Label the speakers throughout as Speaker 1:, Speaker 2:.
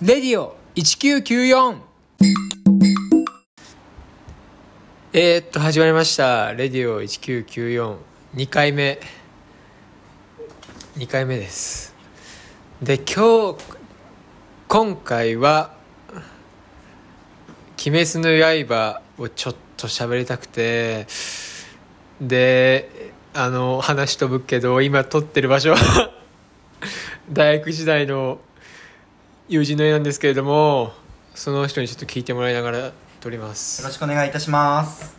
Speaker 1: レディオ1994えー、っと始まりました。レディオ19942回目。2回目です。で今日今回は「鬼滅の刃」をちょっと喋りたくて。であの話飛ぶけど今撮ってる場所は 大学時代の友人の絵なんですけれどもその人にちょっと聞いてもらいながら撮ります。
Speaker 2: よろしくお願いいたします。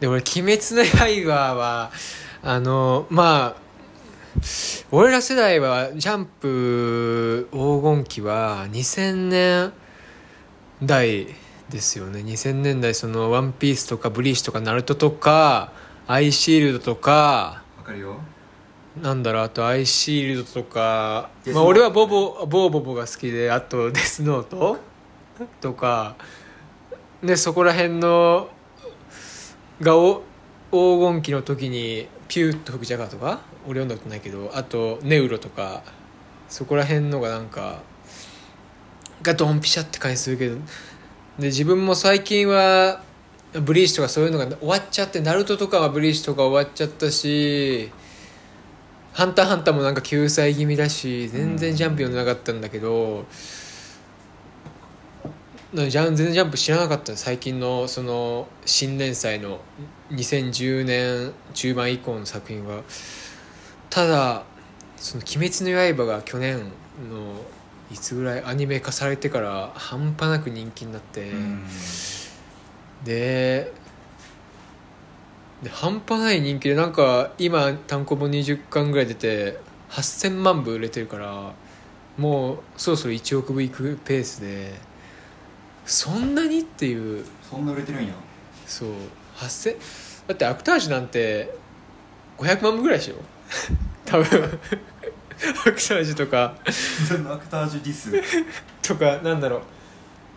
Speaker 1: で俺「鬼滅の刃は」あのまあ俺ら世代はジャンプ黄金期は2000年代ですよね。2000年代その「ワンピースとか「ブリーチ」とか「ナルト」とか「アイシールド」とか
Speaker 2: わかるよ
Speaker 1: なんだろうあとアイシールドとか、まあ、俺はボボボーボボが好きであとデスノートとかでそこら辺のがお黄金期の時にピューッと吹くジャガーとか俺読んだことないけどあとネウロとかそこら辺のがなんかがドンピシャって感じするけどで自分も最近はブリーチとかそういうのが終わっちゃってナルトとかはブリーチとか終わっちゃったしハンターハンターもなんか救済気味だし全然ジャンプ読んでなかったんだけど、なジャン全然ジャンプ知らなかった最近のその新年祭の2010年中盤以降の作品は。ただその「鬼滅の刃」が去年のいつぐらいアニメ化されてから半端なく人気になって、
Speaker 2: うん。
Speaker 1: でで半端ない人気でなんか今単行本20巻ぐらい出て8000万部売れてるからもうそろそろ1億部いくペースでそんなにっていう。
Speaker 2: そんな売れてるんや。
Speaker 1: そう。8000だってアクタージュなんて500万部ぐらいでしょ？多分。アクタージュとか。
Speaker 2: アクタージュディス。
Speaker 1: とかなんだろう。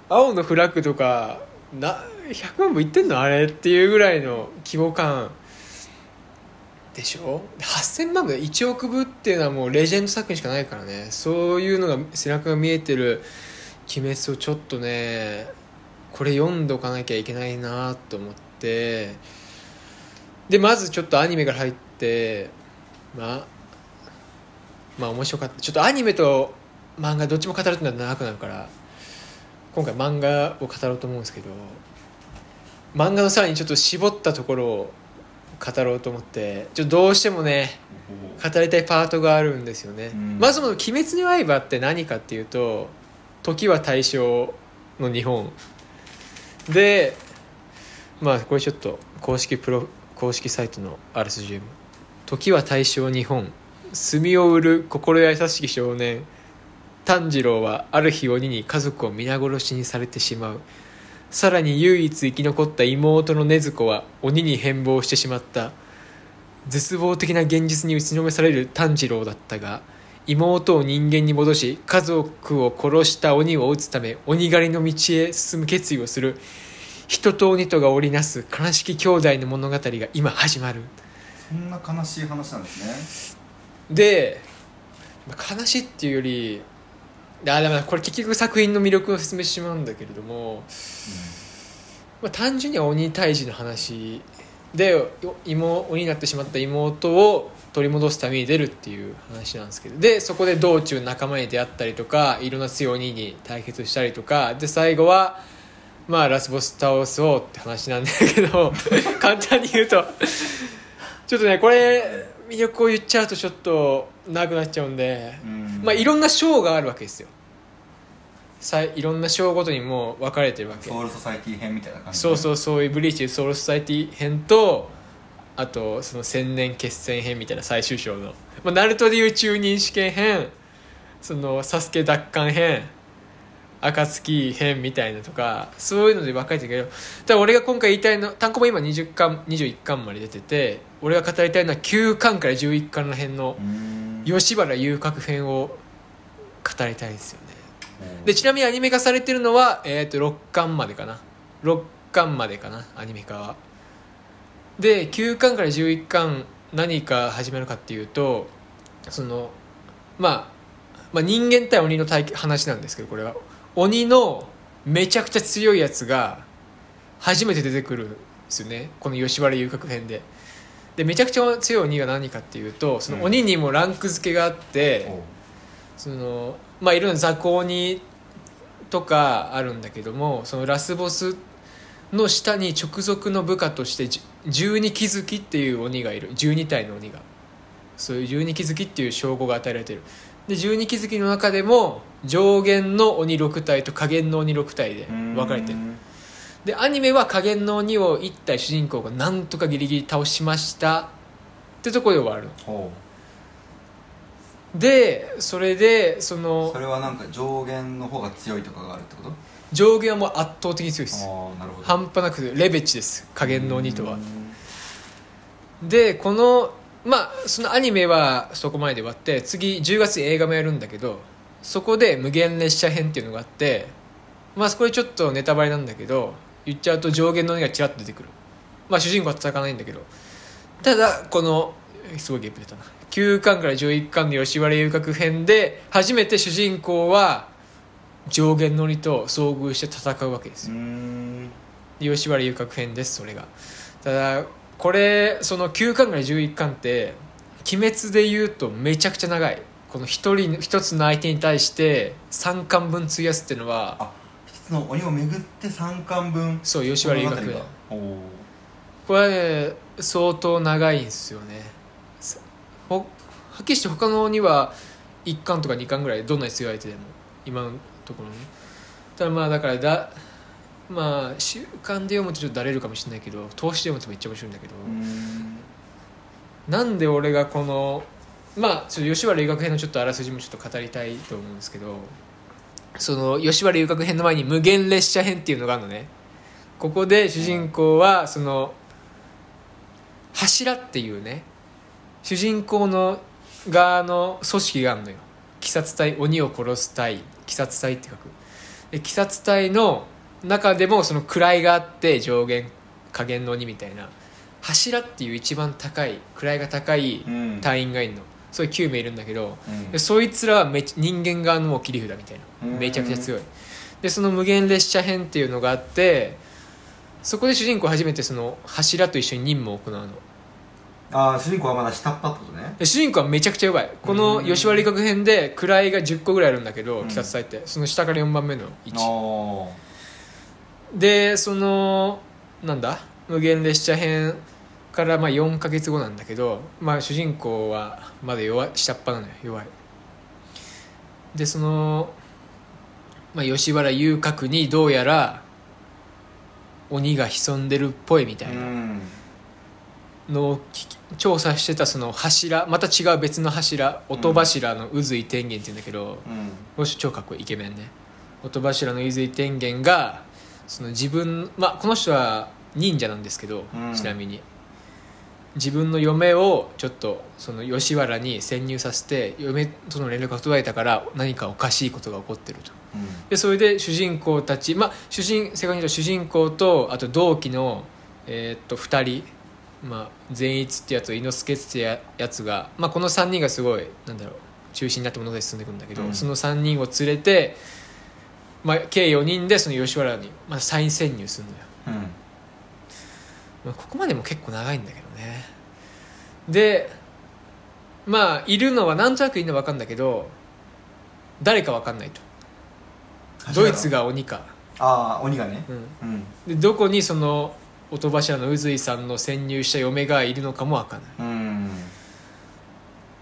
Speaker 1: 青のフラッグとかな100万部いってんの？あれっていうぐらいの規模感でしょ？8000万部1億部っていうのはもうレジェンド作品しかないからね。そういうのが背中が見えてる「鬼滅」をちょっとねこれ読んどかなきゃいけないなと思って。でまずちょっとアニメから入ってまあまあ面白かった。ちょっとアニメと漫画どっちも語るってのは長くなるから今回漫画を語ろうと思うんですけど漫画のさらにちょっと絞ったところを語ろうと思ってちょどうしてもね語りたいパートがあるんですよね、
Speaker 2: うん。
Speaker 1: まずも「鬼滅の刃」って何かっていうと時は大正の日本。でまあこれちょっと公式プロ公式サイトのあらすじ読む時は大正日本。墨を売る心優しき少年。炭治郎はある日鬼に家族を皆殺しにされてしまうさらに唯一生き残った妹の禰豆子は鬼に変貌してしまった。絶望的な現実に打ちのめされる炭治郎だったが妹を人間に戻し家族を殺した鬼を討つため鬼狩りの道へ進む決意をする。人と鬼とが織りなす悲しき兄弟の物語が今始まる。
Speaker 2: そんな悲しい話なんですね。
Speaker 1: でまあ悲しいっていうよりあでもこれ結局作品の魅力を説明してしまうんだけれども、まあ、単純には鬼退治の話でよ妹鬼になってしまった妹を取り戻すために出るっていう話なんですけどでそこで道中仲間に出会ったりとかいろんな強い鬼に対決したりとかで最後はまあラスボス倒そうって話なんだけど 簡単に言うとちょっとねこれ魅力を言っちゃうとちょっと長くなっちゃうんで、
Speaker 2: うん。
Speaker 1: まあいろんな章があるわけですよ。さいいろんな章ごとにもう分かれてるわけ。
Speaker 2: ソウルソサイティ編みたいな感じ
Speaker 1: そうそううそういうブリーチソウルソサイティ編とあとその千年決戦編みたいな最終章の、まあ、ナルトでいう中任試験編そのサスケ奪還編暁編みたいなとかそういうので分かれてるけどただ俺が今回言いたいの単行本今20巻21巻まで出てて俺が語りたいのは9巻から11巻の辺の吉原遊郭編を語りたいんですよね。
Speaker 2: うん。
Speaker 1: でちなみにアニメ化されてるのは、えー、と6巻までかな。6巻までかなアニメ化は。で9巻から11巻何か始めるかっていうとそのまあまあ、人間対鬼の対話なんですけどこれは鬼のめちゃくちゃ強いやつが初めて出てくるんですよね。この吉原遊郭編で。でめちゃくちゃ強い鬼が何かっていうとその鬼にもランク付けがあって、
Speaker 2: おう。
Speaker 1: そのまあいろんな雑魚鬼とかあるんだけどもそのラスボスの下に直属の部下としてじ十二気づきっていう鬼がいる。12体の鬼が。そういう十二気づきっていう称号が与えられてるで十二気づきの中でも上限の鬼6体と下限の鬼6体で分かれてる
Speaker 2: うん。
Speaker 1: でアニメは下限の鬼を1体主人公がなんとかギリギリ倒しました。ってところで終わる
Speaker 2: おう。
Speaker 1: でそれでその
Speaker 2: それはなんか上限の方が強いとかがあるってこと？
Speaker 1: 上限はもう圧倒的に強いです。半端なくレベチです。加減の鬼とは。
Speaker 2: うん。
Speaker 1: でこのまあそのアニメはそこまでで終わって次10月に映画もやるんだけどそこで無限列車編っていうのがあってまあこれちょっとネタバレなんだけど言っちゃうと上限の鬼がちらっと出てくる。まあ主人公は戦わないんだけど。ただこのすごいゲップ出たな。9巻から11巻の吉原遊郭編で初めて主人公は上限の鬼と遭遇して戦うわけですよ。
Speaker 2: うん。
Speaker 1: 吉原遊郭編ですそれが。ただこれその9巻から11巻って鬼滅で言うとめちゃくちゃ長い。この一人一つの相手に対して3巻分費やすっていうのは
Speaker 2: あ一つの鬼を巡って3巻分
Speaker 1: そう吉原遊郭編
Speaker 2: 物語が。おお
Speaker 1: これはね相当長いんですよね。はっきりして他の鬼は1巻とか2巻ぐらいどんなに強い相手でも。今のところね。ただまあだからだまあ週刊で読むとちょっとだれるかもしれないけど投資で読むとめっちゃ面白いんだけど、
Speaker 2: うん。
Speaker 1: なんで俺がこのまあちょっと吉原遊郭編のちょっとあらすじもちょっと語りたいと思うんですけどその吉原遊郭編の前に無限列車編っていうのがあるのね。ここで主人公はその柱っていうね主人公の側の組織があるのよ。鬼殺隊鬼を殺す隊。鬼殺隊って書く。で鬼殺隊の中でもその位があって上限下限の鬼みたいな柱っていう一番高い位が高い
Speaker 2: うん。
Speaker 1: 隊員がいるの。それ9名いるんだけど
Speaker 2: うん。
Speaker 1: でそいつらはめち人間側のもう切り札みたいな。
Speaker 2: うん。
Speaker 1: めちゃくちゃ強い。でその無限列車編っていうのがあってそこで主人公初めてその柱と一緒に任務を行うの。
Speaker 2: ああ主人公はまだ下っ端ってことね。
Speaker 1: で主人公はめちゃくちゃ弱い。この吉原理学編で位が10個ぐらいあるんだけど
Speaker 2: うん
Speaker 1: 鬼殺隊って。その下から4番目の位置。
Speaker 2: あ
Speaker 1: でそのなんだ？無限列車編からまあ4ヶ月後なんだけど、まあ、主人公はまだ弱い下っ端なのよ弱い。でその、まあ、吉原遊郭にどうやら鬼が潜んでるっぽいみた
Speaker 2: あ
Speaker 1: いうなん。のを聞き調査してたその柱また違う別の柱音柱の宇髄天元って言うんだけど、
Speaker 2: うん。
Speaker 1: もし超かっこいいイケメンね。音柱の伊髄天元がその自分まあこの人は忍者なんですけど、
Speaker 2: うん。
Speaker 1: ちなみに。自分の嫁をちょっとその吉原に潜入させて嫁との連絡が途絶えたから何かおかしいことが起こってると。
Speaker 2: うん。
Speaker 1: でそれで主人公たちまあ主人正確に主人公とあと同期のえーっと2人まあ善逸ってやつと伊之助ってややつが、まあ、この3人がすごいなんだろう中心になって物語進んでいくんだけど、
Speaker 2: うん。
Speaker 1: その3人を連れて、まあ、計4人でその吉原に、まあ、再潜入するのよ、
Speaker 2: うん。
Speaker 1: まあ、ここまでも結構長いんだけどね。でまあいるのはなんとなくいるのは分かるんだけど誰か分かんないと。ドイツが鬼か、
Speaker 2: ああ鬼がね。
Speaker 1: うん、
Speaker 2: うん。
Speaker 1: でどこにその音柱の宇髄さんの潜入した嫁がいるのかも分かんない。
Speaker 2: うん。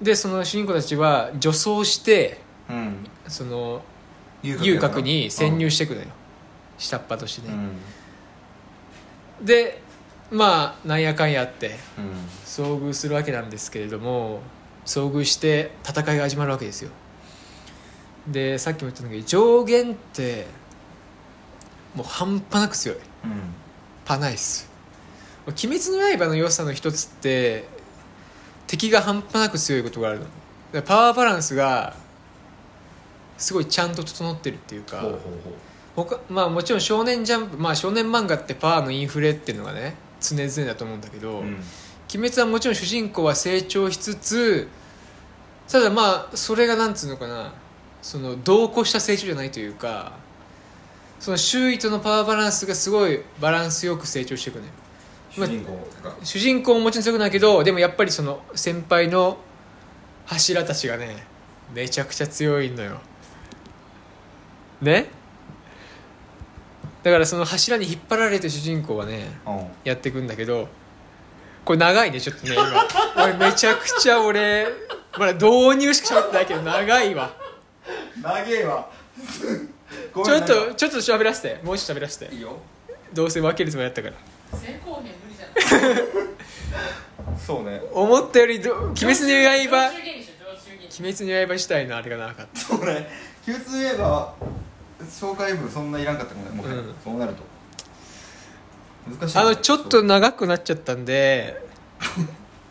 Speaker 1: でその主人公たちは女装して
Speaker 2: うん。
Speaker 1: その
Speaker 2: 遊
Speaker 1: 遊郭に潜入していくのよ。下っ端としてね、
Speaker 2: うん。
Speaker 1: でまあなんやかんやあって
Speaker 2: うん。
Speaker 1: 遭遇するわけなんですけれども遭遇して戦いが始まるわけですよ。でさっきも言ったんだけど上限ってもう半端なく強い。
Speaker 2: うん。
Speaker 1: パナイス「鬼滅の刃」の良さの一つって敵が半端なく強いことがあるの。でパワーバランスがすごいちゃんと整ってるっていうか他まあもちろん少年ジャンプまあ少年漫画ってパワーのインフレっていうのがね常々だと思うんだけど、
Speaker 2: ううん。
Speaker 1: 鬼滅はもちろん主人公は成長しつつただまあそれがなんつうのかなその同行した成長じゃないというかその周囲とのパワーバランスがすごいバランスよく成長していくのよ。
Speaker 2: 主人公が。
Speaker 1: 主人公ももちろん強くないけどでもやっぱりその先輩の柱たちがねめちゃくちゃ強いのよね。だからその柱に引っ張られて主人公はね
Speaker 2: うん。
Speaker 1: やっていくんだけどこれ長いねちょっとね今。俺めちゃくちゃ俺まだ導入しか喋ってないけど長いわ。
Speaker 2: 長えわ。ご
Speaker 1: ちょっとちょっと喋らせて。もうちょっと喋らせて。
Speaker 2: いいよ。
Speaker 1: どうせ分けるつもりだったから。
Speaker 3: 成功編無理じゃない
Speaker 2: そうね。
Speaker 1: 思ったよりど「鬼滅の刃」鬼滅の刃自体のあれがなかった。
Speaker 2: そうね。鬼滅の刃紹介文そんないらんかったかもねもはや。
Speaker 1: うん。
Speaker 2: そうなると。難しいね
Speaker 1: あのちょっと長くなっちゃったんで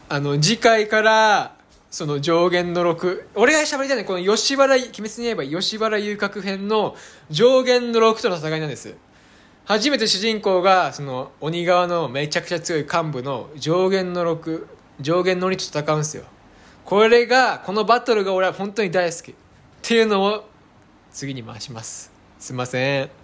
Speaker 1: あの次回からその上限の6俺が喋りたいのはこの吉原鬼滅の刃吉原遊郭編の上限の6との戦いなんです。初めて主人公がその鬼側のめちゃくちゃ強い幹部の上限の6上限の鬼と戦うんですよ。これがこのバトルが俺は本当に大好き。っていうのを次に回しますすいません。